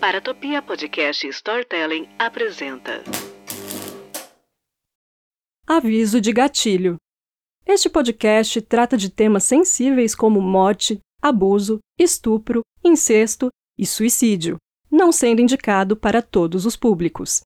Paratopia Podcast Storytelling apresenta. Aviso de gatilho. Este podcast trata de temas sensíveis como morte, abuso, estupro, incesto e suicídio, não sendo indicado para todos os públicos.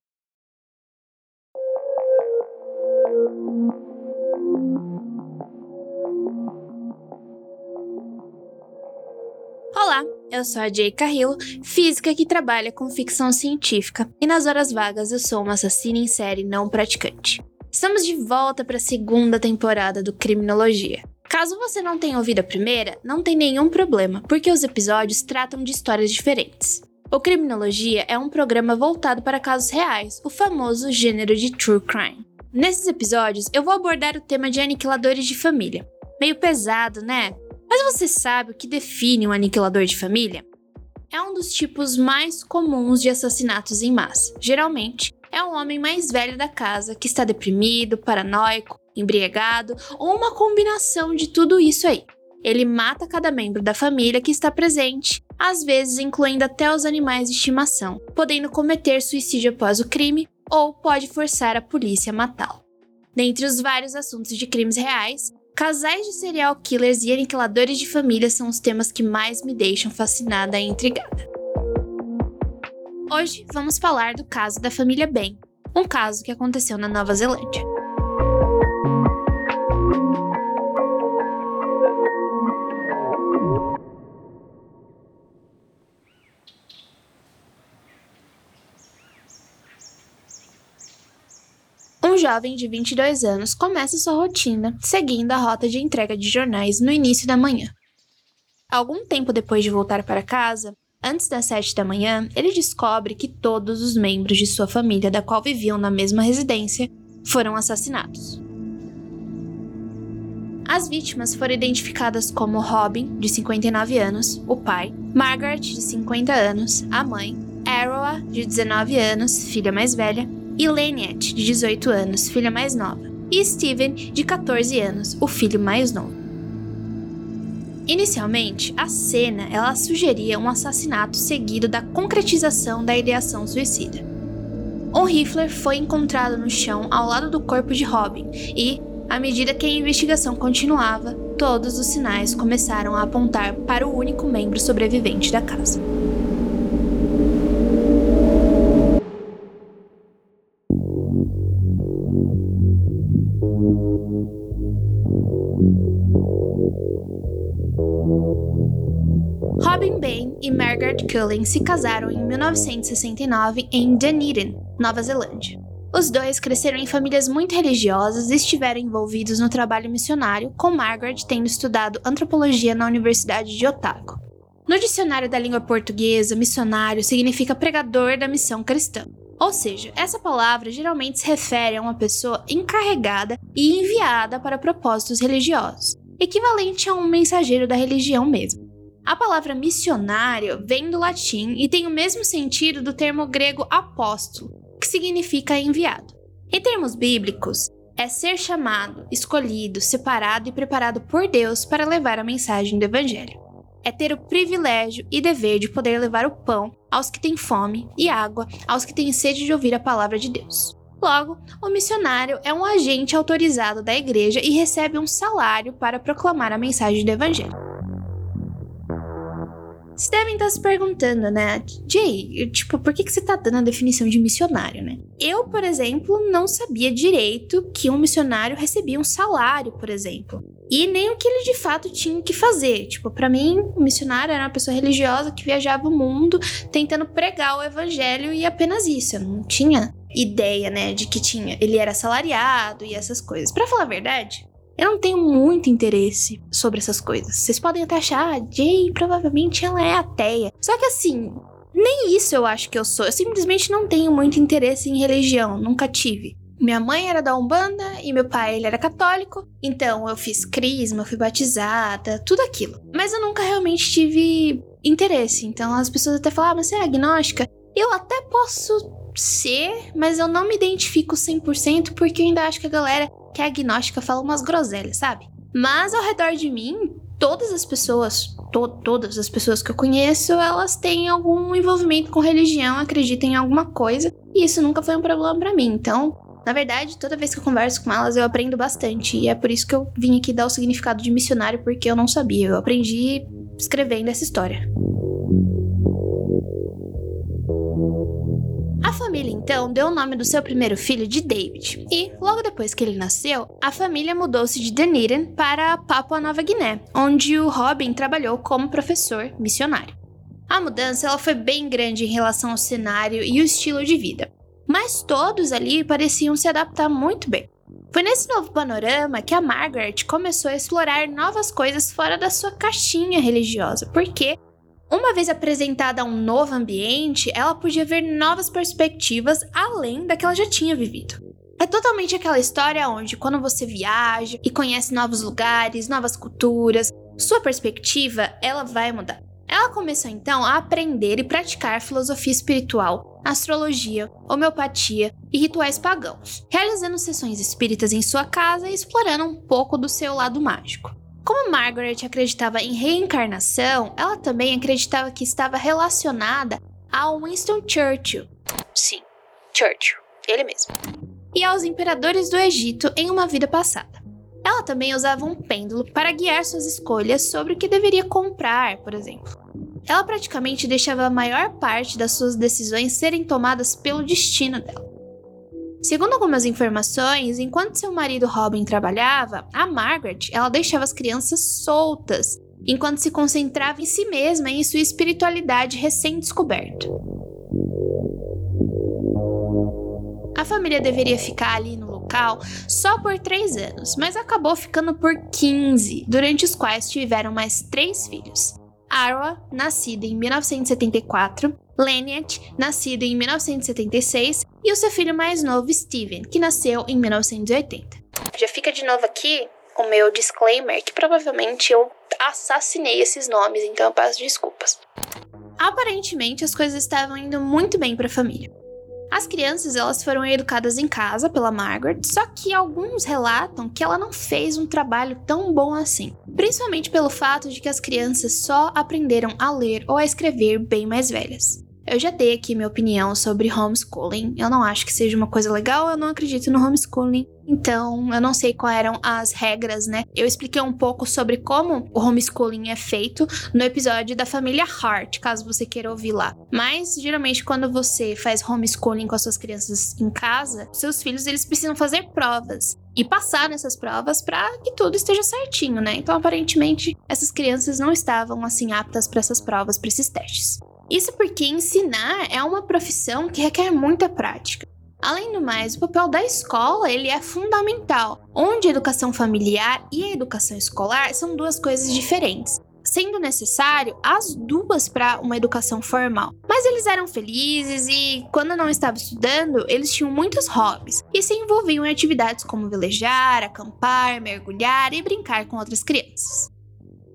Olá, eu sou a Jay Carrillo, física que trabalha com ficção científica, e nas horas vagas eu sou uma assassina em série não praticante. Estamos de volta para a segunda temporada do Criminologia. Caso você não tenha ouvido a primeira, não tem nenhum problema, porque os episódios tratam de histórias diferentes. O Criminologia é um programa voltado para casos reais, o famoso gênero de true crime. Nesses episódios, eu vou abordar o tema de aniquiladores de família. Meio pesado, né? Mas você sabe o que define um aniquilador de família? É um dos tipos mais comuns de assassinatos em massa. Geralmente, é o homem mais velho da casa que está deprimido, paranoico, embriagado ou uma combinação de tudo isso aí. Ele mata cada membro da família que está presente, às vezes incluindo até os animais de estimação, podendo cometer suicídio após o crime ou pode forçar a polícia a matá-lo. Dentre os vários assuntos de crimes reais, Casais de serial killers e aniquiladores de família são os temas que mais me deixam fascinada e intrigada. Hoje vamos falar do caso da família Ben, um caso que aconteceu na Nova Zelândia. Jovem de 22 anos começa sua rotina seguindo a rota de entrega de jornais no início da manhã. Algum tempo depois de voltar para casa, antes das 7 da manhã, ele descobre que todos os membros de sua família, da qual viviam na mesma residência, foram assassinados. As vítimas foram identificadas como Robin, de 59 anos, o pai, Margaret, de 50 anos, a mãe, Aroa, de 19 anos, filha mais velha, e Laniet, de 18 anos, filha mais nova, e Steven, de 14 anos, o filho mais novo. Inicialmente, a cena ela sugeria um assassinato seguido da concretização da ideação suicida. Um rifle foi encontrado no chão ao lado do corpo de Robin e, à medida que a investigação continuava, todos os sinais começaram a apontar para o único membro sobrevivente da casa. Robin Bain e Margaret Cullen se casaram em 1969 em Dunedin, Nova Zelândia. Os dois cresceram em famílias muito religiosas e estiveram envolvidos no trabalho missionário, com Margaret tendo estudado antropologia na Universidade de Otago. No dicionário da língua portuguesa, missionário significa pregador da missão cristã. Ou seja, essa palavra geralmente se refere a uma pessoa encarregada e enviada para propósitos religiosos, equivalente a um mensageiro da religião mesmo. A palavra missionário vem do latim e tem o mesmo sentido do termo grego apóstolo, que significa enviado. Em termos bíblicos, é ser chamado, escolhido, separado e preparado por Deus para levar a mensagem do Evangelho. É ter o privilégio e dever de poder levar o pão aos que têm fome e água aos que têm sede de ouvir a palavra de Deus. Logo, o missionário é um agente autorizado da igreja e recebe um salário para proclamar a mensagem do Evangelho. Vocês devem estar se perguntando, né? Jay, tipo, por que, que você tá dando a definição de missionário, né? Eu, por exemplo, não sabia direito que um missionário recebia um salário, por exemplo. E nem o que ele de fato tinha que fazer. Tipo, para mim, o missionário era uma pessoa religiosa que viajava o mundo tentando pregar o evangelho e apenas isso. Eu não tinha ideia, né, de que tinha. Ele era salariado e essas coisas. Para falar a verdade, eu não tenho muito interesse sobre essas coisas. Vocês podem até achar, ah, Jay, provavelmente ela é ateia. Só que assim, nem isso eu acho que eu sou. Eu simplesmente não tenho muito interesse em religião, nunca tive. Minha mãe era da Umbanda e meu pai ele era católico, então eu fiz crisma, fui batizada, tudo aquilo. Mas eu nunca realmente tive interesse. Então as pessoas até falavam, ah, você é agnóstica? Eu até posso ser, mas eu não me identifico 100% porque eu ainda acho que a galera que é agnóstica fala umas groselhas, sabe? Mas ao redor de mim, todas as pessoas, to todas as pessoas que eu conheço, elas têm algum envolvimento com religião, acreditam em alguma coisa, e isso nunca foi um problema para mim. Então, na verdade, toda vez que eu converso com elas, eu aprendo bastante, e é por isso que eu vim aqui dar o significado de missionário, porque eu não sabia. Eu aprendi escrevendo essa história. Família então deu o nome do seu primeiro filho de David, e logo depois que ele nasceu, a família mudou-se de Dunedin para Papua Nova Guiné, onde o Robin trabalhou como professor missionário. A mudança ela foi bem grande em relação ao cenário e o estilo de vida, mas todos ali pareciam se adaptar muito bem. Foi nesse novo panorama que a Margaret começou a explorar novas coisas fora da sua caixinha religiosa, porque uma vez apresentada a um novo ambiente, ela podia ver novas perspectivas além da que ela já tinha vivido. É totalmente aquela história onde, quando você viaja e conhece novos lugares, novas culturas, sua perspectiva ela vai mudar. Ela começou então a aprender e praticar filosofia espiritual, astrologia, homeopatia e rituais pagãos, realizando sessões espíritas em sua casa e explorando um pouco do seu lado mágico. Como Margaret acreditava em reencarnação, ela também acreditava que estava relacionada a Winston Churchill. Sim, Churchill, ele mesmo. E aos imperadores do Egito em uma vida passada. Ela também usava um pêndulo para guiar suas escolhas sobre o que deveria comprar, por exemplo. Ela praticamente deixava a maior parte das suas decisões serem tomadas pelo destino dela. Segundo algumas informações, enquanto seu marido Robin trabalhava, a Margaret ela deixava as crianças soltas, enquanto se concentrava em si mesma e em sua espiritualidade recém-descoberta. A família deveria ficar ali no local só por três anos, mas acabou ficando por 15, durante os quais tiveram mais três filhos. Arwa, nascida em 1974, Leniat, nascido em 1976, e o seu filho mais novo, Steven, que nasceu em 1980. Já fica de novo aqui o meu disclaimer que provavelmente eu assassinei esses nomes, então eu peço desculpas. Aparentemente, as coisas estavam indo muito bem para a família. As crianças elas foram educadas em casa pela Margaret, só que alguns relatam que ela não fez um trabalho tão bom assim, principalmente pelo fato de que as crianças só aprenderam a ler ou a escrever bem mais velhas. Eu já dei aqui minha opinião sobre homeschooling. Eu não acho que seja uma coisa legal, eu não acredito no homeschooling. Então, eu não sei quais eram as regras, né? Eu expliquei um pouco sobre como o homeschooling é feito no episódio da família Hart, caso você queira ouvir lá. Mas, geralmente, quando você faz homeschooling com as suas crianças em casa, seus filhos eles precisam fazer provas e passar nessas provas para que tudo esteja certinho, né? Então, aparentemente, essas crianças não estavam assim aptas para essas provas, para esses testes. Isso porque ensinar é uma profissão que requer muita prática. Além do mais, o papel da escola ele é fundamental, onde a educação familiar e a educação escolar são duas coisas diferentes, sendo necessário as duas para uma educação formal. Mas eles eram felizes e, quando não estavam estudando, eles tinham muitos hobbies e se envolviam em atividades como velejar, acampar, mergulhar e brincar com outras crianças.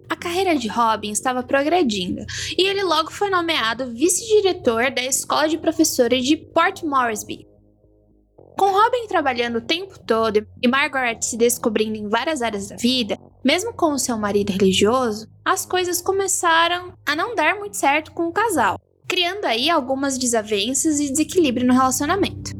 A carreira de Robin estava progredindo e ele logo foi nomeado vice-diretor da Escola de Professores de Port Moresby. Com Robin trabalhando o tempo todo e Margaret se descobrindo em várias áreas da vida, mesmo com o seu marido religioso, as coisas começaram a não dar muito certo com o casal, criando aí algumas desavenças e desequilíbrio no relacionamento.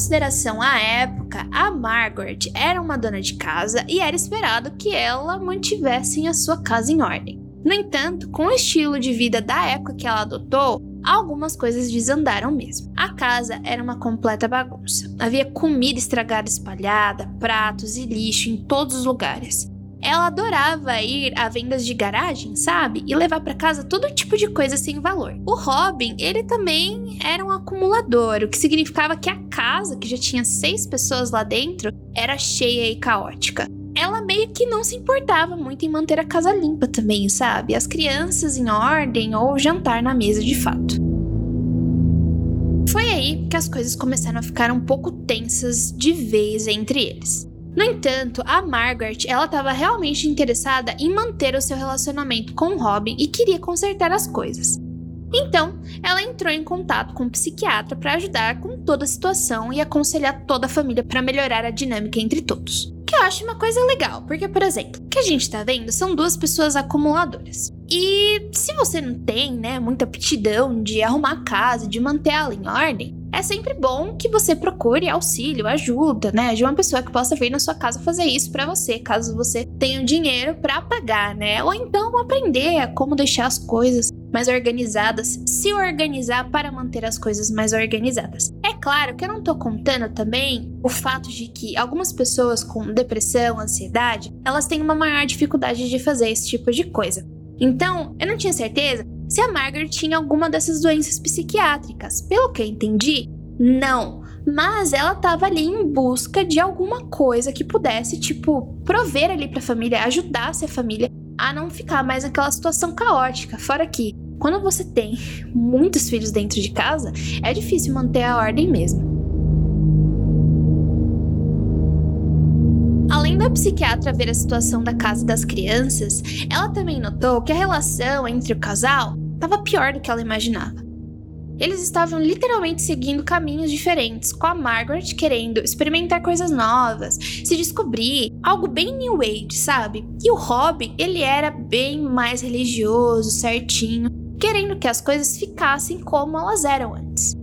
Consideração a época, a Margaret era uma dona de casa e era esperado que ela mantivesse a sua casa em ordem. No entanto, com o estilo de vida da época que ela adotou, algumas coisas desandaram mesmo. A casa era uma completa bagunça. Havia comida estragada espalhada, pratos e lixo em todos os lugares. Ela adorava ir a vendas de garagem, sabe? E levar para casa todo tipo de coisa sem valor. O Robin, ele também era um acumulador, o que significava que a casa, que já tinha seis pessoas lá dentro, era cheia e caótica. Ela meio que não se importava muito em manter a casa limpa também, sabe? As crianças em ordem ou jantar na mesa de fato. Foi aí que as coisas começaram a ficar um pouco tensas de vez entre eles. No entanto, a Margaret, ela estava realmente interessada em manter o seu relacionamento com Robin e queria consertar as coisas. Então, ela entrou em contato com um psiquiatra para ajudar com toda a situação e aconselhar toda a família para melhorar a dinâmica entre todos. Que eu acho uma coisa legal, porque, por exemplo, o que a gente tá vendo são duas pessoas acumuladoras. E se você não tem, né, muita aptidão de arrumar a casa, de manter ela em ordem, é sempre bom que você procure auxílio, ajuda, né, de uma pessoa que possa vir na sua casa fazer isso para você, caso você tenha o dinheiro para pagar, né? Ou então aprender a como deixar as coisas mais organizadas, se organizar para manter as coisas mais organizadas. É claro que eu não tô contando também o fato de que algumas pessoas com depressão, ansiedade, elas têm uma maior dificuldade de fazer esse tipo de coisa. Então, eu não tinha certeza se a Margaret tinha alguma dessas doenças psiquiátricas. Pelo que eu entendi, não. Mas ela estava ali em busca de alguma coisa que pudesse, tipo, prover ali para a família, ajudasse a família a não ficar mais naquela situação caótica. Fora que, quando você tem muitos filhos dentro de casa, é difícil manter a ordem mesmo. Além da psiquiatra ver a situação da casa das crianças, ela também notou que a relação entre o casal estava pior do que ela imaginava. Eles estavam literalmente seguindo caminhos diferentes, com a Margaret querendo experimentar coisas novas, se descobrir, algo bem new age, sabe? E o Robin, ele era bem mais religioso, certinho, querendo que as coisas ficassem como elas eram antes.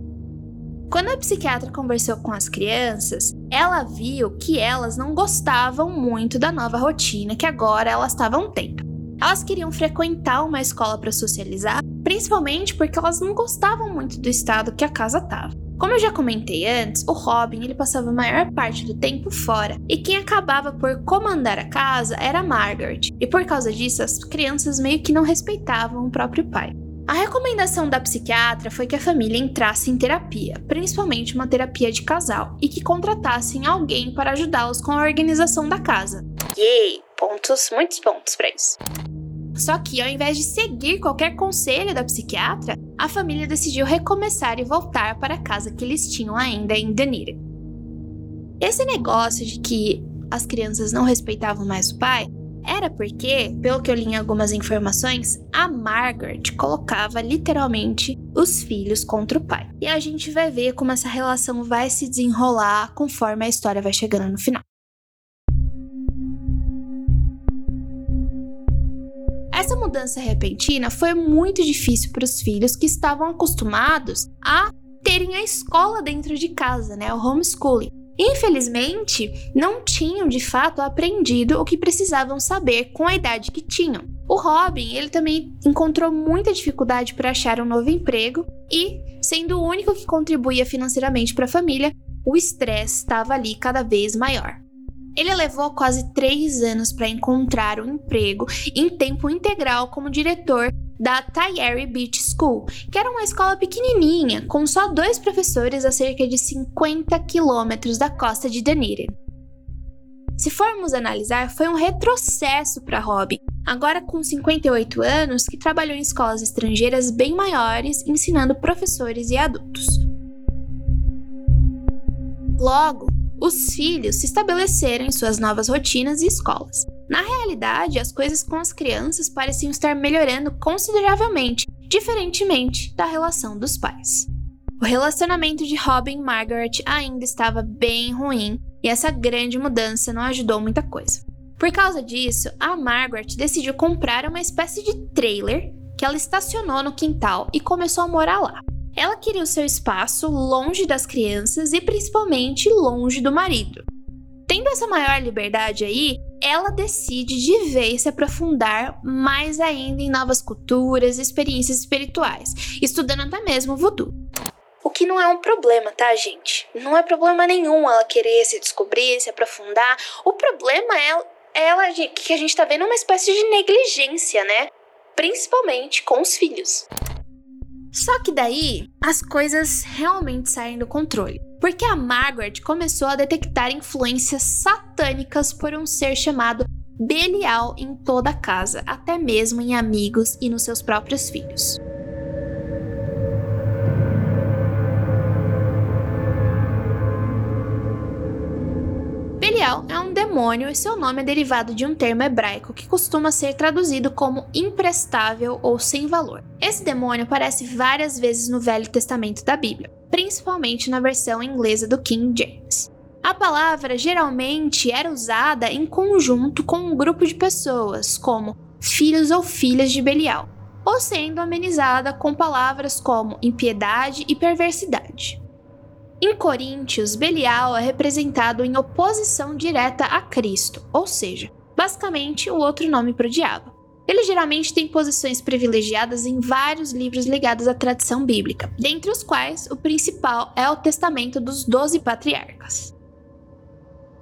Quando a psiquiatra conversou com as crianças, ela viu que elas não gostavam muito da nova rotina que agora elas estavam tendo. Elas queriam frequentar uma escola para socializar, principalmente porque elas não gostavam muito do estado que a casa estava. Como eu já comentei antes, o Robin ele passava a maior parte do tempo fora, e quem acabava por comandar a casa era a Margaret, e por causa disso as crianças meio que não respeitavam o próprio pai. A recomendação da psiquiatra foi que a família entrasse em terapia, principalmente uma terapia de casal, e que contratassem alguém para ajudá-los com a organização da casa. Yay! Pontos, muitos pontos para isso. Só que, ao invés de seguir qualquer conselho da psiquiatra, a família decidiu recomeçar e voltar para a casa que eles tinham ainda em Dunedin. Esse negócio de que as crianças não respeitavam mais o pai era porque, pelo que eu li em algumas informações, a Margaret colocava literalmente os filhos contra o pai. E a gente vai ver como essa relação vai se desenrolar conforme a história vai chegando no final. Essa mudança repentina foi muito difícil para os filhos que estavam acostumados a terem a escola dentro de casa, né, o homeschooling. Infelizmente, não tinham de fato aprendido o que precisavam saber com a idade que tinham. O Robin, ele também encontrou muita dificuldade para achar um novo emprego e, sendo o único que contribuía financeiramente para a família, o estresse estava ali cada vez maior. Ele levou quase três anos para encontrar um emprego em tempo integral como diretor da Tayeri Beach School, que era uma escola pequenininha, com só dois professores a cerca de 50 quilômetros da costa de Dunedin. Se formos analisar, foi um retrocesso para Robin, agora com 58 anos, que trabalhou em escolas estrangeiras bem maiores, ensinando professores e adultos. Logo, os filhos se estabeleceram em suas novas rotinas e escolas. Na realidade, as coisas com as crianças pareciam estar melhorando consideravelmente, diferentemente da relação dos pais. O relacionamento de Robin e Margaret ainda estava bem ruim e essa grande mudança não ajudou muita coisa. Por causa disso, a Margaret decidiu comprar uma espécie de trailer que ela estacionou no quintal e começou a morar lá. Ela queria o seu espaço longe das crianças e principalmente longe do marido. Tendo essa maior liberdade aí, ela decide de vez se aprofundar mais ainda em novas culturas e experiências espirituais, estudando até mesmo o voodoo. O que não é um problema, tá, gente? Não é problema nenhum ela querer se descobrir, se aprofundar. O problema é ela que a gente tá vendo uma espécie de negligência, né? Principalmente com os filhos. Só que daí as coisas realmente saem do controle. Porque a Margaret começou a detectar influências satânicas por um ser chamado Belial em toda a casa, até mesmo em amigos e nos seus próprios filhos. Belial é um demônio demônio, seu nome é derivado de um termo hebraico que costuma ser traduzido como imprestável ou sem valor. Esse demônio aparece várias vezes no Velho Testamento da Bíblia, principalmente na versão inglesa do King James. A palavra geralmente era usada em conjunto com um grupo de pessoas, como filhos ou filhas de Belial, ou sendo amenizada com palavras como impiedade e perversidade. Em Coríntios, Belial é representado em oposição direta a Cristo, ou seja, basicamente o outro nome para o diabo. Ele geralmente tem posições privilegiadas em vários livros ligados à tradição bíblica, dentre os quais o principal é o Testamento dos Doze Patriarcas.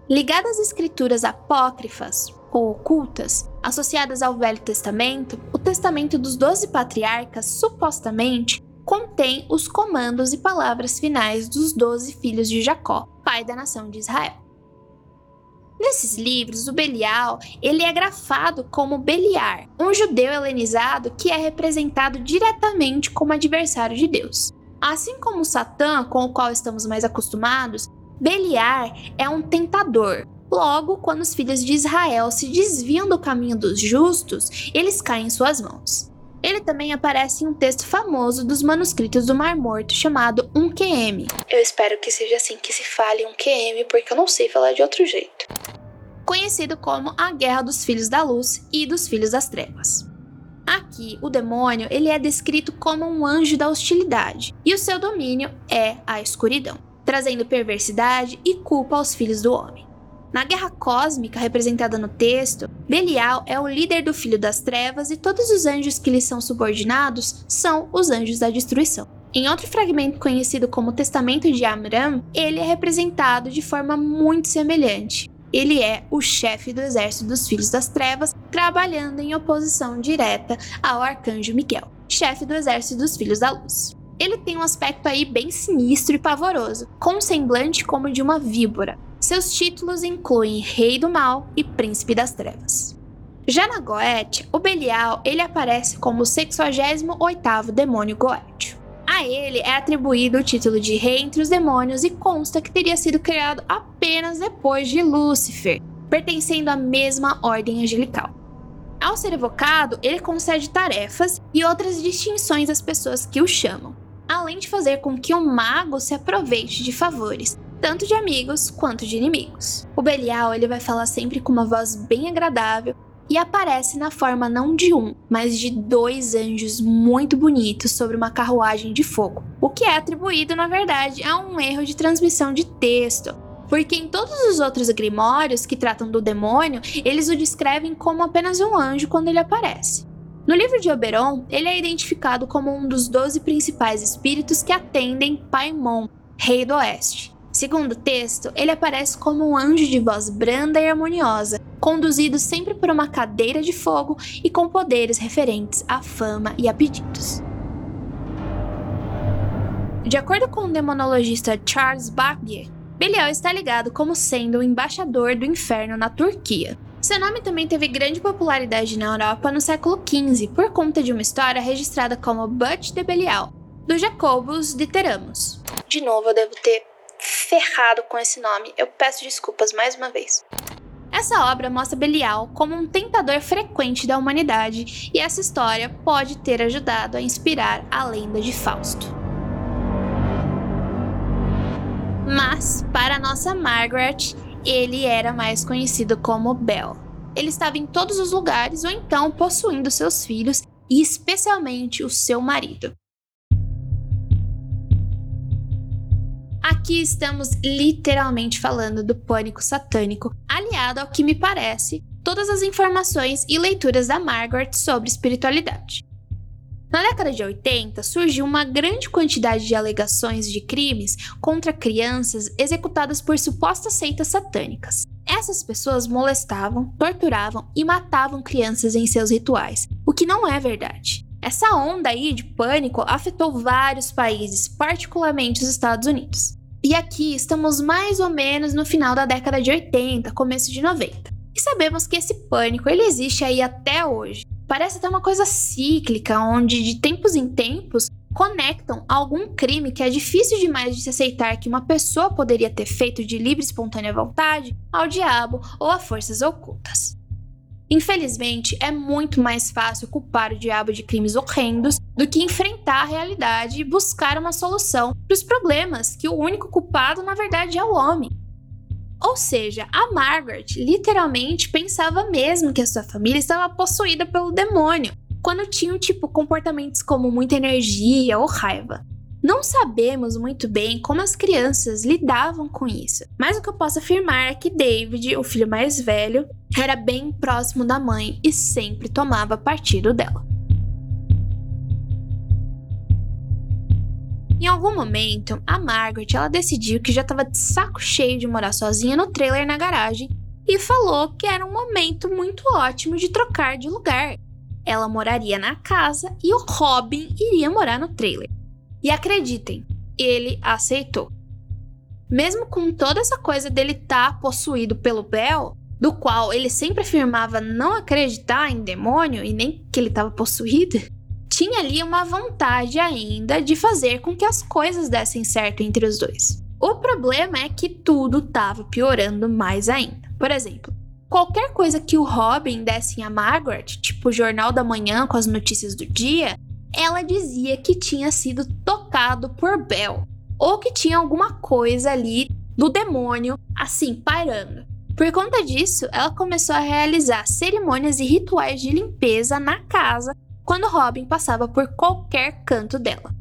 Ligado às escrituras apócrifas ou ocultas, associadas ao Velho Testamento, o Testamento dos Doze Patriarcas supostamente contém os comandos e palavras finais dos doze filhos de Jacó, pai da nação de Israel. Nesses livros, o Belial ele é grafado como Beliar, um judeu helenizado que é representado diretamente como adversário de Deus. Assim como Satã, com o qual estamos mais acostumados, Beliar é um tentador. Logo, quando os filhos de Israel se desviam do caminho dos justos, eles caem em suas mãos. Ele também aparece em um texto famoso dos manuscritos do Mar Morto chamado 1QM. Eu espero que seja assim que se fale 1QM, porque eu não sei falar de outro jeito. Conhecido como a Guerra dos Filhos da Luz e dos Filhos das Trevas. Aqui, o demônio ele é descrito como um anjo da hostilidade, e o seu domínio é a escuridão, trazendo perversidade e culpa aos filhos do homem. Na guerra cósmica representada no texto, Belial é o líder do Filho das Trevas e todos os anjos que lhe são subordinados são os anjos da destruição. Em outro fragmento conhecido como Testamento de Amram, ele é representado de forma muito semelhante. Ele é o chefe do exército dos Filhos das Trevas, trabalhando em oposição direta ao arcanjo Miguel, chefe do exército dos Filhos da Luz. Ele tem um aspecto aí bem sinistro e pavoroso, com um semblante como de uma víbora, seus títulos incluem Rei do Mal e Príncipe das Trevas. Já na Goethe, o Belial ele aparece como o 68º demônio goétio. A ele é atribuído o título de rei entre os demônios e consta que teria sido criado apenas depois de Lúcifer, pertencendo à mesma ordem angelical. Ao ser evocado, ele concede tarefas e outras distinções às pessoas que o chamam, além de fazer com que o mago se aproveite de favores, tanto de amigos quanto de inimigos. O Belial ele vai falar sempre com uma voz bem agradável e aparece na forma não de um, mas de dois anjos muito bonitos sobre uma carruagem de fogo, o que é atribuído, na verdade, a um erro de transmissão de texto. Porque em todos os outros grimórios que tratam do demônio, eles o descrevem como apenas um anjo quando ele aparece. No livro de Oberon, ele é identificado como um dos doze principais espíritos que atendem Paimon, rei do oeste. Segundo o texto, ele aparece como um anjo de voz branda e harmoniosa, conduzido sempre por uma cadeira de fogo e com poderes referentes à fama e a pedidos. De acordo com o demonologista Charles Bakhtiar, Belial está ligado como sendo o embaixador do inferno na Turquia. Seu nome também teve grande popularidade na Europa no século XV por conta de uma história registrada como Butch de Belial, do Jacobus de Teramos. De novo, eu devo ter ferrado com esse nome. Eu peço desculpas mais uma vez. Essa obra mostra Belial como um tentador frequente da humanidade, e essa história pode ter ajudado a inspirar a lenda de Fausto. Mas, para nossa Margaret, ele era mais conhecido como Bel. Ele estava em todos os lugares ou então possuindo seus filhos e especialmente o seu marido. Aqui estamos literalmente falando do pânico satânico, aliado ao que me parece todas as informações e leituras da Margaret sobre espiritualidade. Na década de 80, surgiu uma grande quantidade de alegações de crimes contra crianças executadas por supostas seitas satânicas. Essas pessoas molestavam, torturavam e matavam crianças em seus rituais, o que não é verdade. Essa onda aí de pânico afetou vários países, particularmente os Estados Unidos. E aqui estamos mais ou menos no final da década de 80, começo de 90. E sabemos que esse pânico ele existe aí até hoje. Parece até uma coisa cíclica, onde de tempos em tempos conectam algum crime que é difícil demais de se aceitar que uma pessoa poderia ter feito de livre e espontânea vontade ao diabo ou a forças ocultas. Infelizmente, é muito mais fácil culpar o diabo de crimes horrendos do que enfrentar a realidade e buscar uma solução para os problemas que o único culpado, na verdade, é o homem. Ou seja, a Margaret literalmente pensava mesmo que a sua família estava possuída pelo demônio, quando tinham tipo comportamentos como muita energia ou raiva. Não sabemos muito bem como as crianças lidavam com isso, mas o que eu posso afirmar é que David, o filho mais velho, era bem próximo da mãe e sempre tomava partido dela. Em algum momento, a Margaret ela decidiu que já estava de saco cheio de morar sozinha no trailer na garagem e falou que era um momento muito ótimo de trocar de lugar. Ela moraria na casa e o Robin iria morar no trailer. E acreditem, ele aceitou. Mesmo com toda essa coisa dele estar tá possuído pelo Bel, do qual ele sempre afirmava não acreditar em demônio e nem que ele estava possuído, tinha ali uma vontade ainda de fazer com que as coisas dessem certo entre os dois. O problema é que tudo estava piorando mais ainda. Por exemplo, qualquer coisa que o Robin desse a Margaret, tipo o Jornal da Manhã com as notícias do dia, ela dizia que tinha sido tocado por Bel, ou que tinha alguma coisa ali do demônio assim pairando. Por conta disso, ela começou a realizar cerimônias e rituais de limpeza na casa quando Robin passava por qualquer canto dela.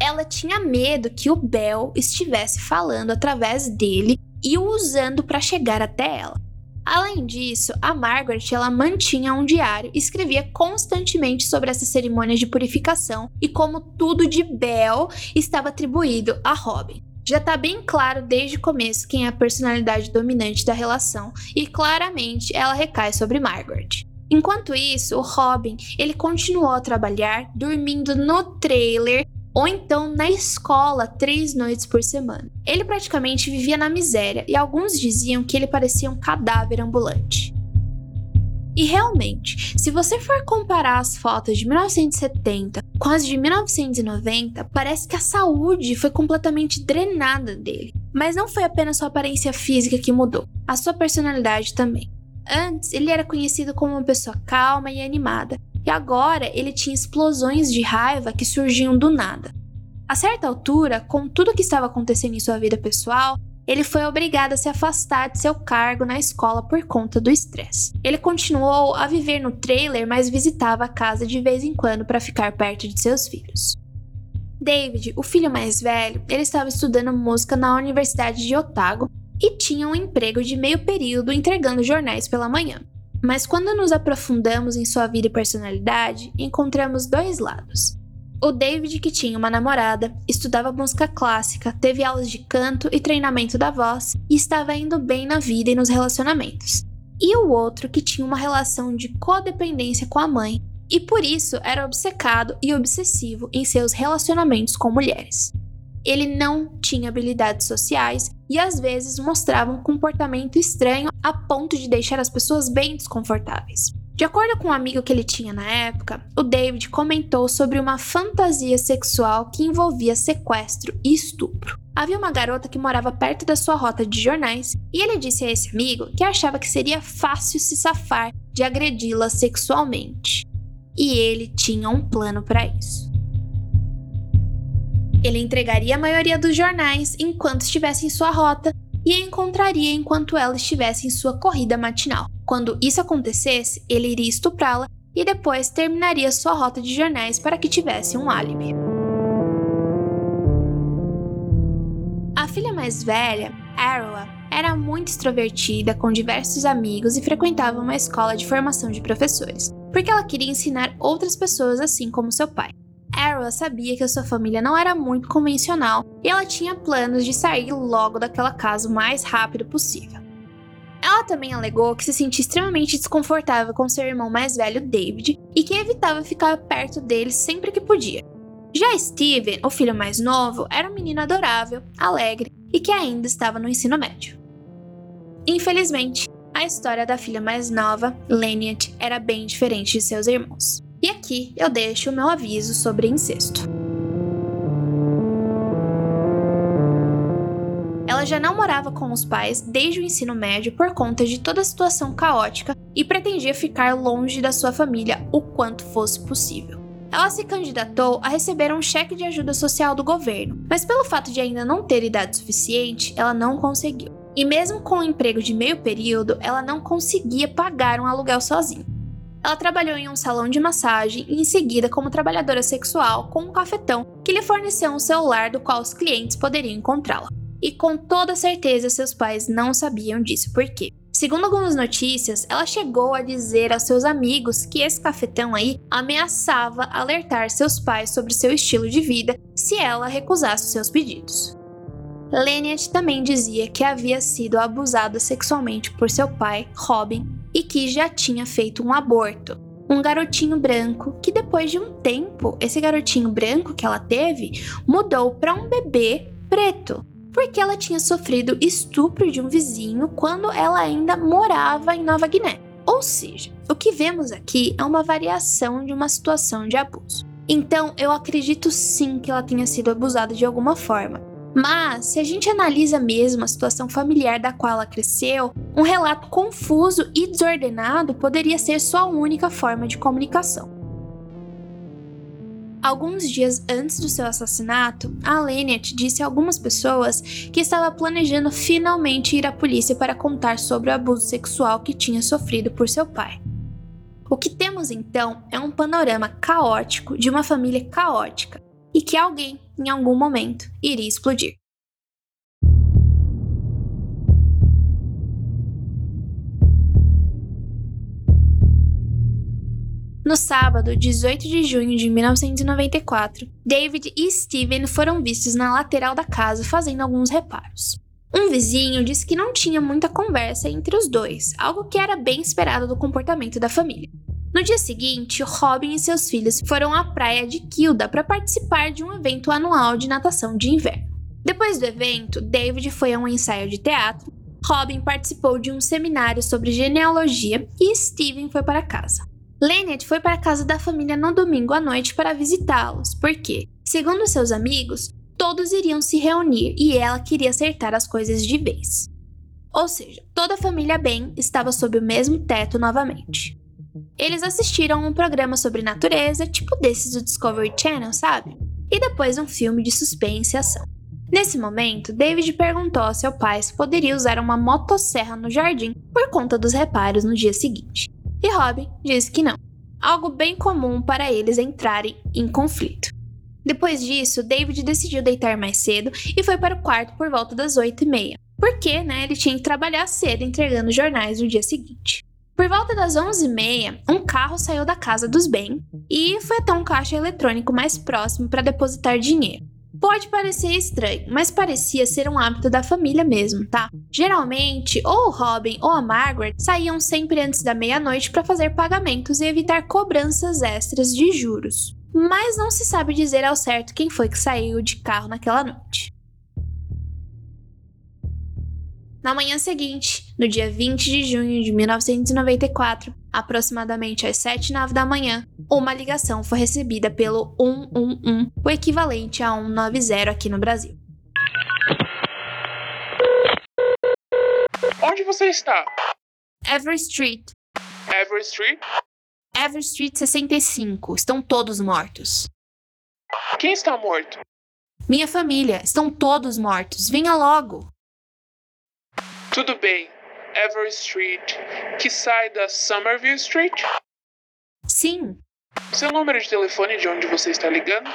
Ela tinha medo que o Bel estivesse falando através dele e o usando para chegar até ela. Além disso, a Margaret ela mantinha um diário e escrevia constantemente sobre essas cerimônias de purificação e como tudo de Bell estava atribuído a Robin. Já está bem claro desde o começo quem é a personalidade dominante da relação e claramente ela recai sobre Margaret. Enquanto isso, o Robin ele continuou a trabalhar dormindo no trailer ou então na escola três noites por semana. Ele praticamente vivia na miséria e alguns diziam que ele parecia um cadáver ambulante. E realmente, se você for comparar as fotos de 1970 com as de 1990, parece que a saúde foi completamente drenada dele. Mas não foi apenas sua aparência física que mudou, a sua personalidade também. Antes, ele era conhecido como uma pessoa calma e animada, e agora ele tinha explosões de raiva que surgiam do nada. A certa altura, com tudo o que estava acontecendo em sua vida pessoal, ele foi obrigado a se afastar de seu cargo na escola por conta do estresse. Ele continuou a viver no trailer, mas visitava a casa de vez em quando para ficar perto de seus filhos. David, o filho mais velho, ele estava estudando música na Universidade de Otago e tinha um emprego de meio período entregando jornais pela manhã. Mas quando nos aprofundamos em sua vida e personalidade, encontramos dois lados. O David, que tinha uma namorada, estudava música clássica, teve aulas de canto e treinamento da voz e estava indo bem na vida e nos relacionamentos. E o outro, que tinha uma relação de codependência com a mãe e por isso era obcecado e obsessivo em seus relacionamentos com mulheres. Ele não tinha habilidades sociais e às vezes mostrava um comportamento estranho a ponto de deixar as pessoas bem desconfortáveis. De acordo com um amigo que ele tinha na época, o David comentou sobre uma fantasia sexual que envolvia sequestro e estupro. Havia uma garota que morava perto da sua rota de jornais e ele disse a esse amigo que achava que seria fácil se safar de agredi-la sexualmente. E ele tinha um plano para isso. Ele entregaria a maioria dos jornais enquanto estivesse em sua rota e a encontraria enquanto ela estivesse em sua corrida matinal. Quando isso acontecesse, ele iria estuprá-la e depois terminaria sua rota de jornais para que tivesse um álibi. A filha mais velha, Arla, era muito extrovertida, com diversos amigos e frequentava uma escola de formação de professores, porque ela queria ensinar outras pessoas assim como seu pai. Arrow sabia que a sua família não era muito convencional e ela tinha planos de sair logo daquela casa o mais rápido possível. Ela também alegou que se sentia extremamente desconfortável com seu irmão mais velho, David, e que evitava ficar perto dele sempre que podia. Já Steven, o filho mais novo, era um menino adorável, alegre e que ainda estava no ensino médio. Infelizmente, a história da filha mais nova, Leniat, era bem diferente de seus irmãos. E aqui eu deixo o meu aviso sobre incesto. Ela já não morava com os pais desde o ensino médio por conta de toda a situação caótica e pretendia ficar longe da sua família o quanto fosse possível. Ela se candidatou a receber um cheque de ajuda social do governo, mas pelo fato de ainda não ter idade suficiente, ela não conseguiu. E mesmo com um emprego de meio período, ela não conseguia pagar um aluguel sozinha. Ela trabalhou em um salão de massagem e em seguida como trabalhadora sexual com um cafetão que lhe forneceu um celular do qual os clientes poderiam encontrá-la. E com toda certeza seus pais não sabiam disso por quê. Segundo algumas notícias, ela chegou a dizer aos seus amigos que esse cafetão aí ameaçava alertar seus pais sobre seu estilo de vida se ela recusasse seus pedidos. Leniat também dizia que havia sido abusada sexualmente por seu pai, Robin, e que já tinha feito um aborto. Um garotinho branco que depois de um tempo, esse garotinho branco que ela teve mudou para um bebê preto porque ela tinha sofrido estupro de um vizinho quando ela ainda morava em Nova Guiné. Ou seja, o que vemos aqui é uma variação de uma situação de abuso. Então, eu acredito sim que ela tenha sido abusada de alguma forma. Mas, se a gente analisa mesmo a situação familiar da qual ela cresceu, um relato confuso e desordenado poderia ser sua única forma de comunicação. Alguns dias antes do seu assassinato, a Lynette disse a algumas pessoas que estava planejando finalmente ir à polícia para contar sobre o abuso sexual que tinha sofrido por seu pai. O que temos então é um panorama caótico de uma família caótica e que alguém, em algum momento, iria explodir. No sábado, 18 de junho de 1994, David e Steven foram vistos na lateral da casa fazendo alguns reparos. Um vizinho disse que não tinha muita conversa entre os dois, algo que era bem esperado do comportamento da família. No dia seguinte, Robin e seus filhos foram à praia de Kilda para participar de um evento anual de natação de inverno. Depois do evento, David foi a um ensaio de teatro, Robin participou de um seminário sobre genealogia e Steven foi para casa. Lynette foi para a casa da família no domingo à noite para visitá-los, porque, segundo seus amigos, todos iriam se reunir e ela queria acertar as coisas de vez. Ou seja, toda a família Ben estava sob o mesmo teto novamente. Eles assistiram um programa sobre natureza, tipo desses do Discovery Channel, sabe? E depois um filme de suspense e ação. Nesse momento, David perguntou ao seu pai se poderia usar uma motosserra no jardim por conta dos reparos no dia seguinte e Robin disse que não, algo bem comum para eles entrarem em conflito. Depois disso, David decidiu deitar mais cedo e foi para o quarto por volta das 8 e meia, porque né, ele tinha que trabalhar cedo entregando jornais no dia seguinte. Por volta das 11h30, um carro saiu da casa dos Ben e foi até um caixa eletrônico mais próximo para depositar dinheiro. Pode parecer estranho, mas parecia ser um hábito da família mesmo, tá? Geralmente, ou o Robin ou a Margaret saíam sempre antes da meia-noite para fazer pagamentos e evitar cobranças extras de juros. Mas não se sabe dizer ao certo quem foi que saiu de carro naquela noite. Na manhã seguinte, no dia 20 de junho de 1994, aproximadamente às 7h09 da manhã, uma ligação foi recebida pelo 111, o equivalente a 190 aqui no Brasil. Onde você está? Every Street. Every Street? Every Street 65. Estão todos mortos. Quem está morto? Minha família. Estão todos mortos. Venha logo. Tudo bem. Every Street, que sai da Somerville Street? Sim. Seu número de telefone de onde você está ligando?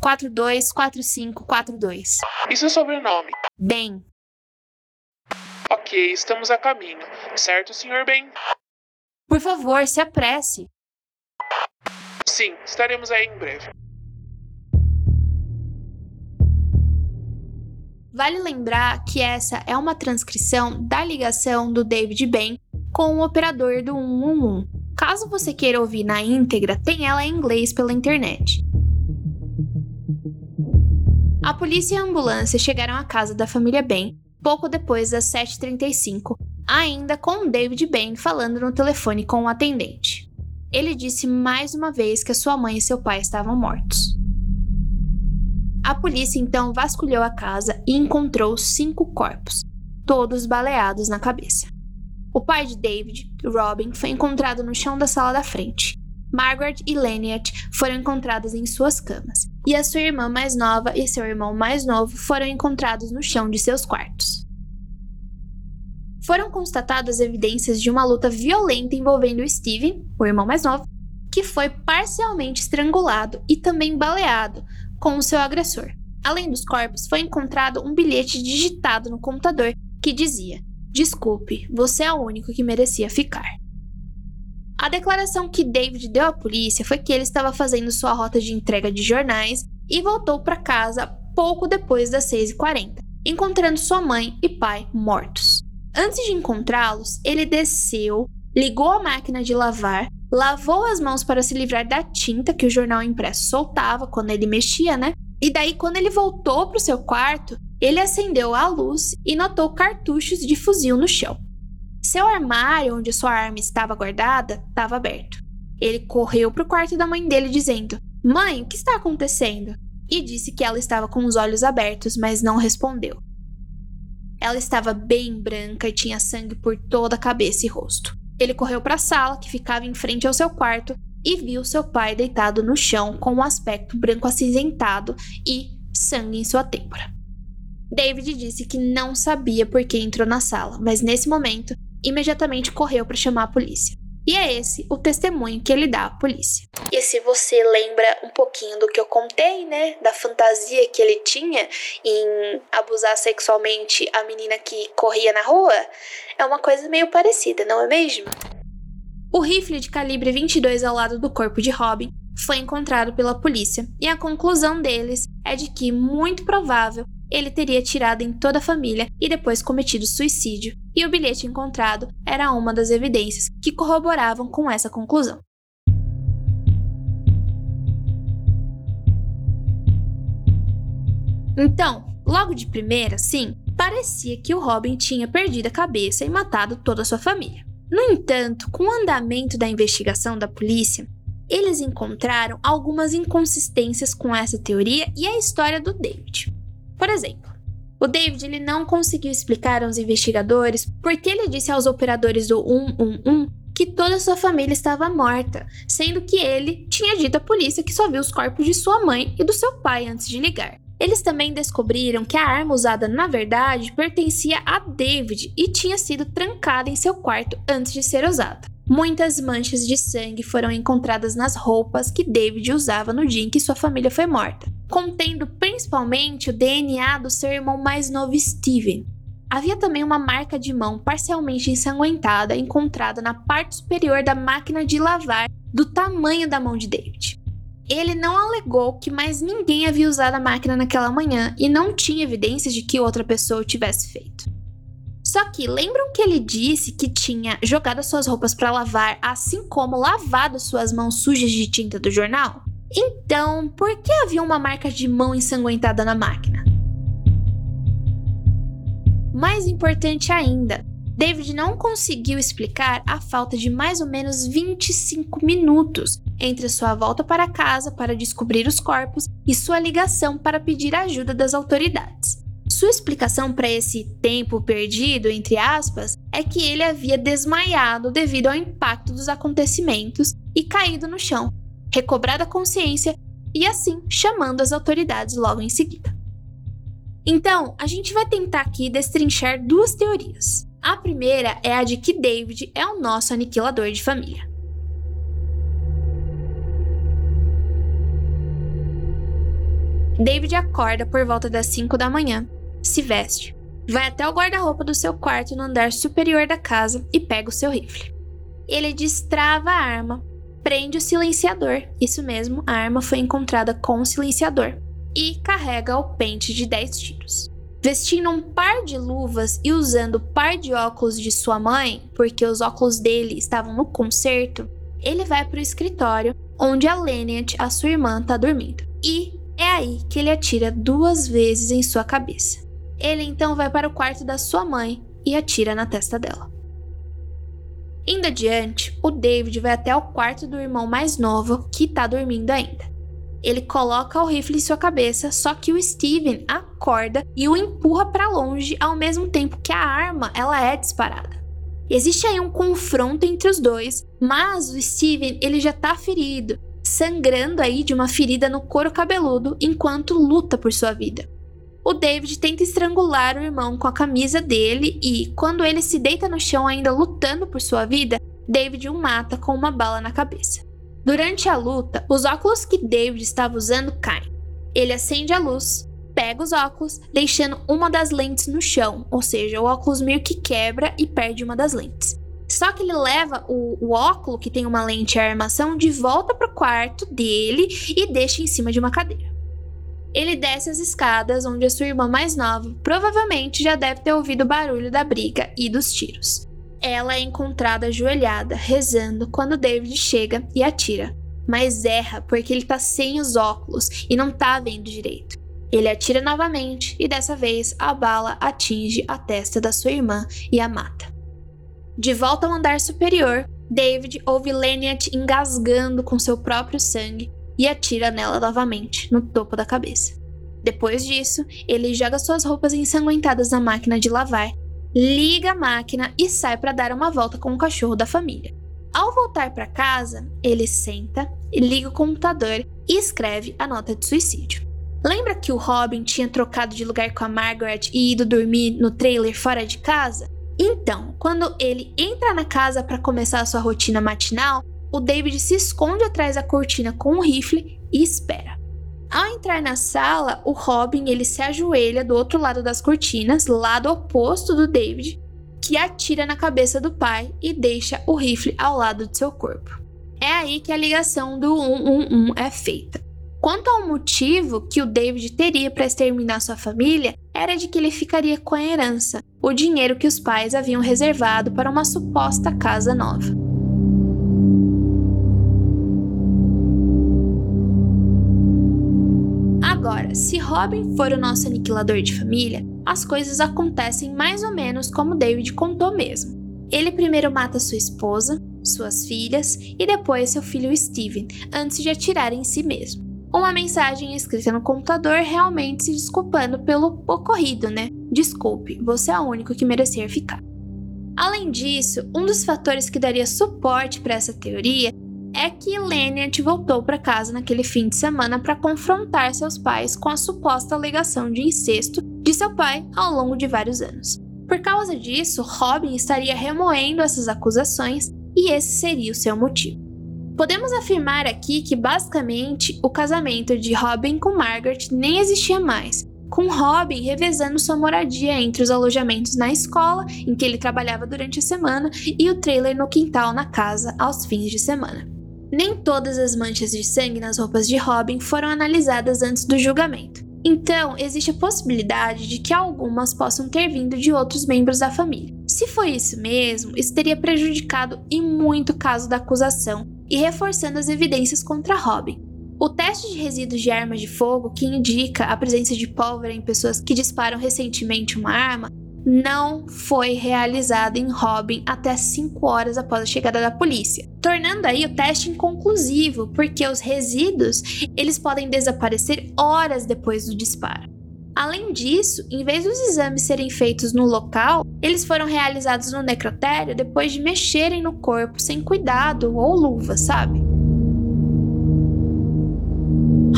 424542. E seu sobrenome? Ben. Ok, estamos a caminho. Certo, Sr. Ben? Por favor, se apresse. Sim, estaremos aí em breve. Vale lembrar que essa é uma transcrição da ligação do David Ben com o operador do 111. Caso você queira ouvir na íntegra, tem ela em inglês pela internet. A polícia e a ambulância chegaram à casa da família Ben pouco depois das 7h35, ainda com David Ben falando no telefone com o atendente. Ele disse mais uma vez que a sua mãe e seu pai estavam mortos. A polícia então vasculhou a casa e encontrou cinco corpos, todos baleados na cabeça. O pai de David, Robin, foi encontrado no chão da sala da frente. Margaret e Lynette foram encontradas em suas camas, e a sua irmã mais nova e seu irmão mais novo foram encontrados no chão de seus quartos. Foram constatadas evidências de uma luta violenta envolvendo Steve, o irmão mais novo, que foi parcialmente estrangulado e também baleado com o seu agressor. Além dos corpos, foi encontrado um bilhete digitado no computador que dizia: Desculpe, você é o único que merecia ficar. A declaração que David deu à polícia foi que ele estava fazendo sua rota de entrega de jornais e voltou para casa pouco depois das 6h40, encontrando sua mãe e pai mortos. Antes de encontrá-los, ele desceu, ligou a máquina de lavar, lavou as mãos para se livrar da tinta que o jornal impresso soltava quando ele mexia, né? E daí, quando ele voltou para o seu quarto, ele acendeu a luz e notou cartuchos de fuzil no chão. Seu armário, onde sua arma estava guardada, estava aberto. Ele correu para o quarto da mãe dele, dizendo: Mãe, o que está acontecendo? E disse que ela estava com os olhos abertos, mas não respondeu. Ela estava bem branca e tinha sangue por toda a cabeça e rosto. Ele correu para a sala, que ficava em frente ao seu quarto, e viu seu pai deitado no chão com um aspecto branco acinzentado e sangue em sua têmpora. David disse que não sabia por que entrou na sala, mas nesse momento imediatamente correu para chamar a polícia. E é esse o testemunho que ele dá à polícia. E se você lembra um pouquinho do que eu contei, né, da fantasia que ele tinha em abusar sexualmente a menina que corria na rua, é uma coisa meio parecida, não é mesmo? O rifle de calibre 22 ao lado do corpo de Robin foi encontrado pela polícia, e a conclusão deles é de que, muito provável, ele teria tirado em toda a família e depois cometido suicídio, e o bilhete encontrado era uma das evidências que corroboravam com essa conclusão. Então, logo de primeira, sim, parecia que o Robin tinha perdido a cabeça e matado toda a sua família. No entanto, com o andamento da investigação da polícia, eles encontraram algumas inconsistências com essa teoria e a história do David. Por exemplo, o David ele não conseguiu explicar aos investigadores por que ele disse aos operadores do 111 que toda sua família estava morta, sendo que ele tinha dito à polícia que só viu os corpos de sua mãe e do seu pai antes de ligar. Eles também descobriram que a arma usada na verdade pertencia a David e tinha sido trancada em seu quarto antes de ser usada. Muitas manchas de sangue foram encontradas nas roupas que David usava no dia em que sua família foi morta, contendo principalmente o DNA do seu irmão mais novo Steven. Havia também uma marca de mão parcialmente ensanguentada encontrada na parte superior da máquina de lavar do tamanho da mão de David. Ele não alegou que mais ninguém havia usado a máquina naquela manhã e não tinha evidências de que outra pessoa o tivesse feito. Só que lembram que ele disse que tinha jogado suas roupas para lavar, assim como lavado suas mãos sujas de tinta do jornal? Então, por que havia uma marca de mão ensanguentada na máquina? Mais importante ainda, David não conseguiu explicar a falta de mais ou menos 25 minutos entre sua volta para casa para descobrir os corpos e sua ligação para pedir ajuda das autoridades. Sua explicação para esse tempo perdido, entre aspas, é que ele havia desmaiado devido ao impacto dos acontecimentos e caído no chão, recobrado a consciência e assim chamando as autoridades logo em seguida. Então, a gente vai tentar aqui destrinchar duas teorias. A primeira é a de que David é o nosso aniquilador de família. David acorda por volta das 5 da manhã se veste, vai até o guarda-roupa do seu quarto no andar superior da casa e pega o seu rifle. Ele destrava a arma, prende o silenciador, isso mesmo, a arma foi encontrada com o silenciador, e carrega o pente de 10 tiros. Vestindo um par de luvas e usando o par de óculos de sua mãe, porque os óculos dele estavam no concerto, ele vai para o escritório onde a Lynette, a sua irmã, está dormindo. E é aí que ele atira duas vezes em sua cabeça. Ele então vai para o quarto da sua mãe e atira na testa dela. Indo adiante, o David vai até o quarto do irmão mais novo, que está dormindo ainda. ele coloca o rifle em sua cabeça, só que o Steven acorda e o empurra para longe ao mesmo tempo que a arma ela é disparada. Existe aí um confronto entre os dois, mas o Steven ele já tá ferido, sangrando aí de uma ferida no couro cabeludo enquanto luta por sua vida. O David tenta estrangular o irmão com a camisa dele e, quando ele se deita no chão ainda lutando por sua vida, David o mata com uma bala na cabeça. Durante a luta, os óculos que David estava usando caem. Ele acende a luz, pega os óculos, deixando uma das lentes no chão, ou seja, o óculos meio que quebra e perde uma das lentes. Só que ele leva o, o óculo, que tem uma lente e armação, de volta para o quarto dele e deixa em cima de uma cadeira. Ele desce as escadas onde a sua irmã mais nova provavelmente já deve ter ouvido o barulho da briga e dos tiros. Ela é encontrada ajoelhada, rezando, quando David chega e atira, mas erra porque ele tá sem os óculos e não tá vendo direito. Ele atira novamente e dessa vez a bala atinge a testa da sua irmã e a mata. De volta ao andar superior, David ouve Leniat engasgando com seu próprio sangue e atira nela novamente, no topo da cabeça. Depois disso, ele joga suas roupas ensanguentadas na máquina de lavar, liga a máquina e sai para dar uma volta com o cachorro da família. Ao voltar para casa, ele senta, liga o computador e escreve a nota de suicídio. Lembra que o Robin tinha trocado de lugar com a Margaret e ido dormir no trailer fora de casa? Então, quando ele entra na casa para começar a sua rotina matinal, o David se esconde atrás da cortina com um rifle e espera. Ao entrar na sala, o Robin ele se ajoelha do outro lado das cortinas, lado oposto do David, que atira na cabeça do pai e deixa o rifle ao lado de seu corpo. É aí que a ligação do 111 é feita. Quanto ao motivo que o David teria para exterminar sua família, era de que ele ficaria com a herança, o dinheiro que os pais haviam reservado para uma suposta casa nova. Se Robin for o nosso aniquilador de família, as coisas acontecem mais ou menos como David contou mesmo. Ele primeiro mata sua esposa, suas filhas e depois seu filho Steven, antes de atirar em si mesmo. Uma mensagem escrita no computador realmente se desculpando pelo ocorrido, né? Desculpe, você é o único que merecia ficar. Além disso, um dos fatores que daria suporte para essa teoria é que Lennart voltou para casa naquele fim de semana para confrontar seus pais com a suposta alegação de incesto de seu pai ao longo de vários anos. Por causa disso, Robin estaria remoendo essas acusações e esse seria o seu motivo. Podemos afirmar aqui que basicamente o casamento de Robin com Margaret nem existia mais, com Robin revezando sua moradia entre os alojamentos na escola, em que ele trabalhava durante a semana, e o trailer no quintal na casa aos fins de semana. Nem todas as manchas de sangue nas roupas de Robin foram analisadas antes do julgamento. Então, existe a possibilidade de que algumas possam ter vindo de outros membros da família. Se foi isso mesmo, isso teria prejudicado e muito o caso da acusação e reforçando as evidências contra Robin. O teste de resíduos de armas de fogo, que indica a presença de pólvora em pessoas que disparam recentemente uma arma, não foi realizado em Robin até 5 horas após a chegada da polícia, tornando aí o teste inconclusivo, porque os resíduos eles podem desaparecer horas depois do disparo. Além disso, em vez dos exames serem feitos no local, eles foram realizados no necrotério depois de mexerem no corpo sem cuidado ou luva, sabe?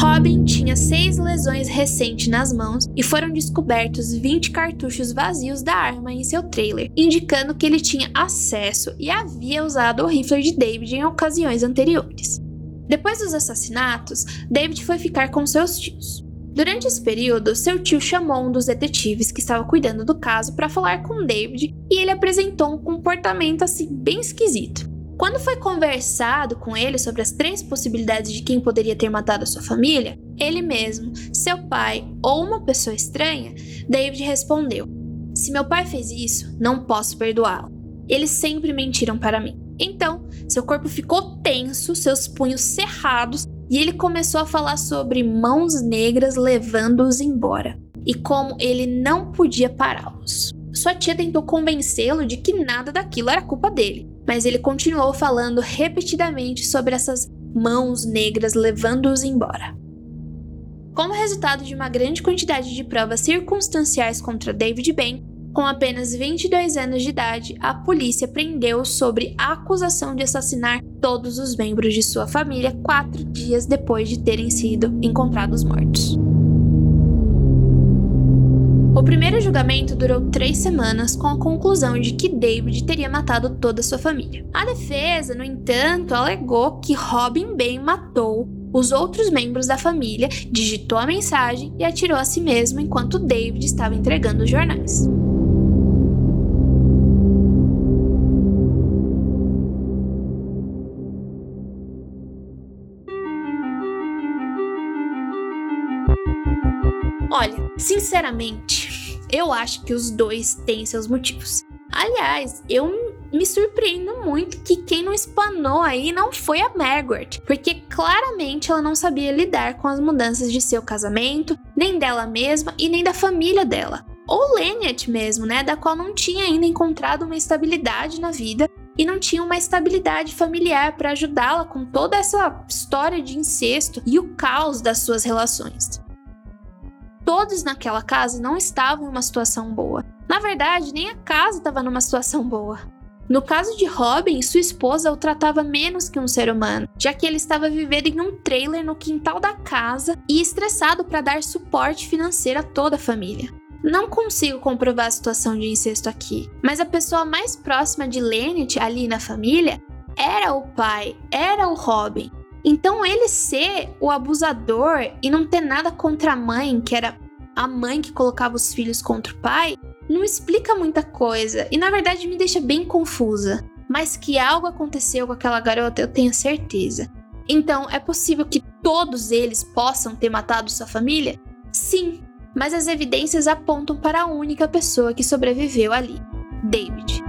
Robin tinha seis lesões recentes nas mãos e foram descobertos 20 cartuchos vazios da arma em seu trailer, indicando que ele tinha acesso e havia usado o rifle de David em ocasiões anteriores. Depois dos assassinatos, David foi ficar com seus tios. Durante esse período, seu tio chamou um dos detetives que estava cuidando do caso para falar com David e ele apresentou um comportamento assim bem esquisito. Quando foi conversado com ele sobre as três possibilidades de quem poderia ter matado a sua família, ele mesmo, seu pai ou uma pessoa estranha, David respondeu: Se meu pai fez isso, não posso perdoá-lo. Eles sempre mentiram para mim. Então, seu corpo ficou tenso, seus punhos cerrados, e ele começou a falar sobre mãos negras levando-os embora e como ele não podia pará-los. Sua tia tentou convencê-lo de que nada daquilo era culpa dele, mas ele continuou falando repetidamente sobre essas mãos negras levando-os embora. Como resultado de uma grande quantidade de provas circunstanciais contra David Bain, com apenas 22 anos de idade, a polícia prendeu sobre a acusação de assassinar todos os membros de sua família quatro dias depois de terem sido encontrados mortos. O primeiro julgamento durou três semanas, com a conclusão de que David teria matado toda sua família. A defesa, no entanto, alegou que Robin Bain matou os outros membros da família, digitou a mensagem e atirou a si mesmo enquanto David estava entregando os jornais. Sinceramente, eu acho que os dois têm seus motivos. Aliás, eu me surpreendo muito que quem não espanou aí não foi a Margaret, porque claramente ela não sabia lidar com as mudanças de seu casamento, nem dela mesma e nem da família dela. Ou Lynette mesmo, né, da qual não tinha ainda encontrado uma estabilidade na vida e não tinha uma estabilidade familiar para ajudá-la com toda essa história de incesto e o caos das suas relações todos naquela casa não estavam em uma situação boa. Na verdade, nem a casa estava numa situação boa. No caso de Robin, sua esposa o tratava menos que um ser humano, já que ele estava vivendo em um trailer no quintal da casa e estressado para dar suporte financeiro a toda a família. Não consigo comprovar a situação de incesto aqui, mas a pessoa mais próxima de Lenneth ali na família era o pai, era o Robin. Então ele ser o abusador e não ter nada contra a mãe, que era a mãe que colocava os filhos contra o pai, não explica muita coisa e na verdade me deixa bem confusa. Mas que algo aconteceu com aquela garota, eu tenho certeza. Então, é possível que todos eles possam ter matado sua família? Sim, mas as evidências apontam para a única pessoa que sobreviveu ali: David.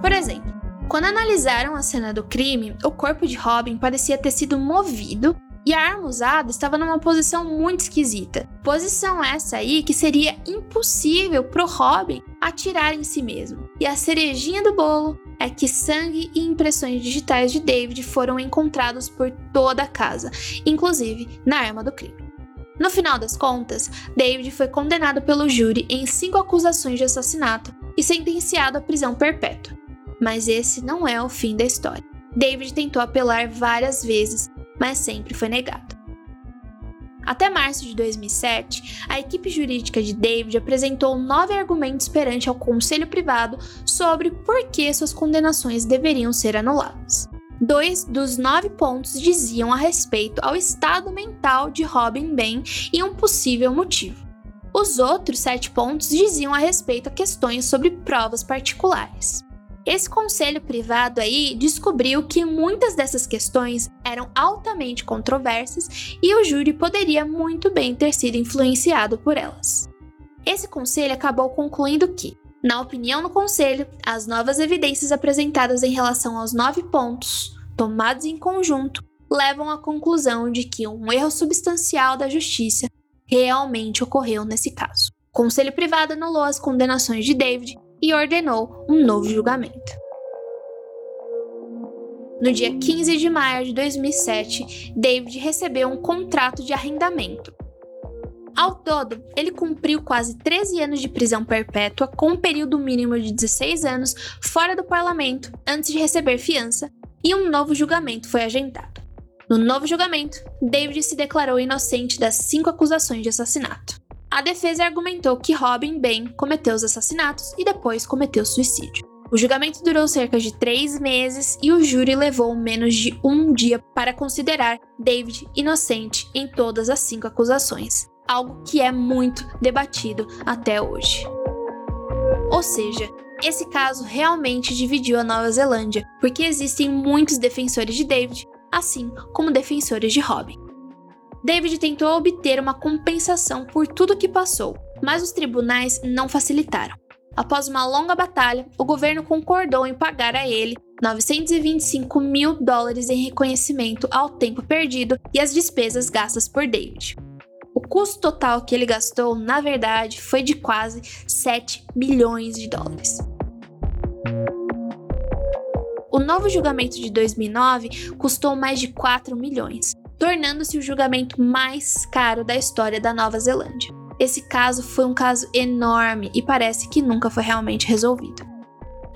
Por exemplo, quando analisaram a cena do crime, o corpo de Robin parecia ter sido movido e a arma usada estava numa posição muito esquisita. Posição essa aí que seria impossível pro Robin atirar em si mesmo. E a cerejinha do bolo é que sangue e impressões digitais de David foram encontrados por toda a casa, inclusive na arma do crime. No final das contas, David foi condenado pelo júri em cinco acusações de assassinato e sentenciado à prisão perpétua. Mas esse não é o fim da história. David tentou apelar várias vezes, mas sempre foi negado. Até março de 2007, a equipe jurídica de David apresentou nove argumentos perante ao conselho privado sobre por que suas condenações deveriam ser anuladas. Dois dos nove pontos diziam a respeito ao estado mental de Robin Ben e um possível motivo. Os outros sete pontos diziam a respeito a questões sobre provas particulares. Esse conselho privado aí descobriu que muitas dessas questões eram altamente controversas e o júri poderia muito bem ter sido influenciado por elas. Esse conselho acabou concluindo que, na opinião do conselho, as novas evidências apresentadas em relação aos nove pontos, tomados em conjunto, levam à conclusão de que um erro substancial da justiça realmente ocorreu nesse caso. O conselho privado anulou as condenações de David e ordenou um novo julgamento. No dia 15 de maio de 2007, David recebeu um contrato de arrendamento. Ao todo, ele cumpriu quase 13 anos de prisão perpétua, com um período mínimo de 16 anos fora do parlamento antes de receber fiança, e um novo julgamento foi agendado. No novo julgamento, David se declarou inocente das cinco acusações de assassinato. A defesa argumentou que Robin Ben cometeu os assassinatos e depois cometeu suicídio. O julgamento durou cerca de três meses e o júri levou menos de um dia para considerar David inocente em todas as cinco acusações, algo que é muito debatido até hoje. Ou seja, esse caso realmente dividiu a Nova Zelândia, porque existem muitos defensores de David, assim como defensores de Robin. David tentou obter uma compensação por tudo que passou, mas os tribunais não facilitaram. Após uma longa batalha, o governo concordou em pagar a ele 925 mil dólares em reconhecimento ao tempo perdido e às despesas gastas por David. O custo total que ele gastou, na verdade, foi de quase 7 milhões de dólares. O novo julgamento de 2009 custou mais de 4 milhões, tornando-se o julgamento mais caro da história da Nova Zelândia. Esse caso foi um caso enorme e parece que nunca foi realmente resolvido.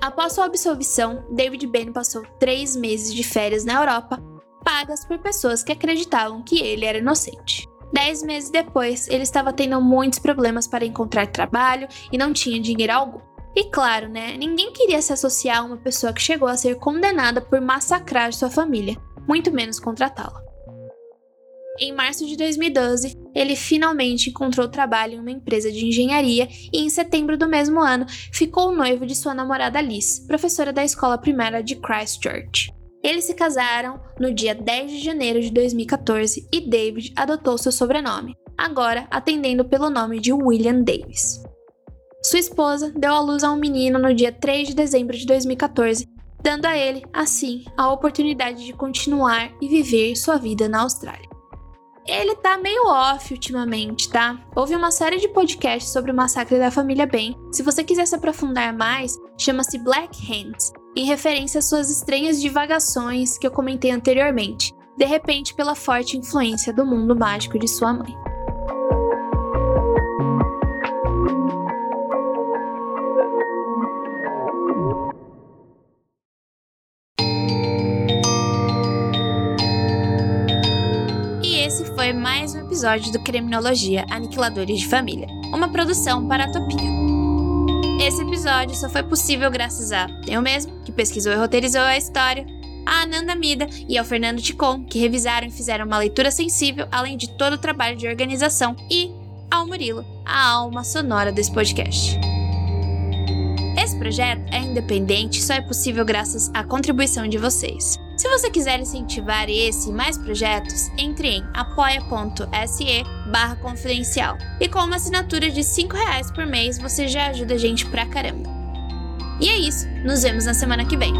Após sua absolvição, David Bain passou três meses de férias na Europa, pagas por pessoas que acreditavam que ele era inocente. Dez meses depois, ele estava tendo muitos problemas para encontrar trabalho e não tinha dinheiro algum. E claro, né? Ninguém queria se associar a uma pessoa que chegou a ser condenada por massacrar sua família, muito menos contratá-la. Em março de 2012, ele finalmente encontrou trabalho em uma empresa de engenharia e, em setembro do mesmo ano, ficou noivo de sua namorada Liz, professora da escola primária de Christchurch. Eles se casaram no dia 10 de janeiro de 2014 e David adotou seu sobrenome, agora atendendo pelo nome de William Davis. Sua esposa deu à luz a um menino no dia 3 de dezembro de 2014, dando a ele, assim, a oportunidade de continuar e viver sua vida na Austrália. Ele tá meio off ultimamente, tá? Houve uma série de podcasts sobre o massacre da família Ben. Se você quiser se aprofundar mais, chama-se Black Hands, em referência às suas estranhas divagações que eu comentei anteriormente, de repente pela forte influência do mundo mágico de sua mãe. Episódio do Criminologia Aniquiladores de Família, uma produção para a Topia. Esse episódio só foi possível graças a eu mesmo, que pesquisou e roteirizou a história, a Ananda Mida e ao Fernando Ticon, que revisaram e fizeram uma leitura sensível, além de todo o trabalho de organização, e ao Murilo, a alma sonora desse podcast. Esse projeto é independente e só é possível graças à contribuição de vocês. Se você quiser incentivar esse e mais projetos, entre em apoia.se barra confidencial. E com uma assinatura de 5 reais por mês, você já ajuda a gente pra caramba. E é isso, nos vemos na semana que vem.